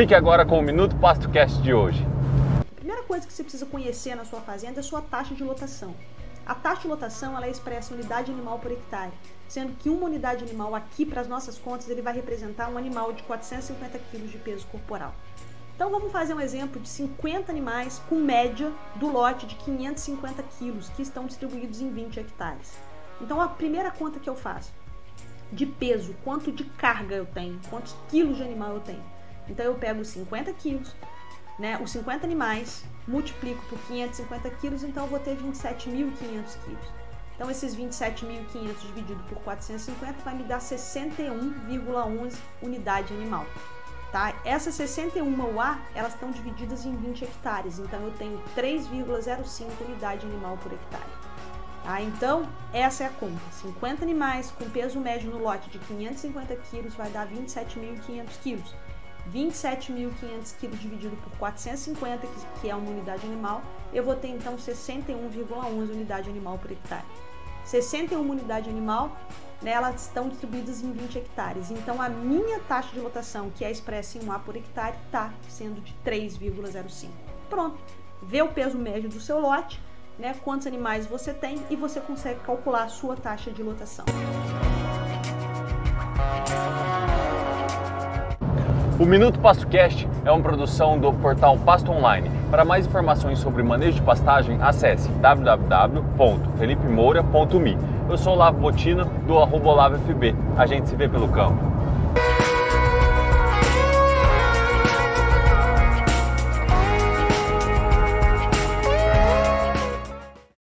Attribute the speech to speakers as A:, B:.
A: Fique agora com o Minuto PastoCast de hoje.
B: A primeira coisa que você precisa conhecer na sua fazenda é a sua taxa de lotação. A taxa de lotação ela é expressa unidade animal por hectare, sendo que uma unidade animal aqui para as nossas contas ele vai representar um animal de 450 kg de peso corporal. Então vamos fazer um exemplo de 50 animais com média do lote de 550 quilos que estão distribuídos em 20 hectares. Então a primeira conta que eu faço de peso, quanto de carga eu tenho, quantos quilos de animal eu tenho. Então eu pego os 50 quilos, né, os 50 animais, multiplico por 550 quilos, então eu vou ter 27.500 quilos. Então esses 27.500 dividido por 450 vai me dar 61,11 unidade animal. Tá? Essas 61 UA, elas estão divididas em 20 hectares, então eu tenho 3,05 unidade animal por hectare. Tá? Então, essa é a conta. 50 animais com peso médio no lote de 550 quilos vai dar 27.500 quilos. 27.500 quilos dividido por 450, que é uma unidade animal, eu vou ter então 61,11 unidade animal por hectare. 61 unidade animal, né, elas estão distribuídas em 20 hectares. Então a minha taxa de lotação, que é expressa em 1 A por hectare, está sendo de 3,05. Pronto. Vê o peso médio do seu lote, né, quantos animais você tem e você consegue calcular a sua taxa de lotação.
A: O Minuto PastoCast é uma produção do portal Pasto Online. Para mais informações sobre manejo de pastagem, acesse www.felipemoura.me. Eu sou Lavo Botina, do arroba A gente se vê pelo campo.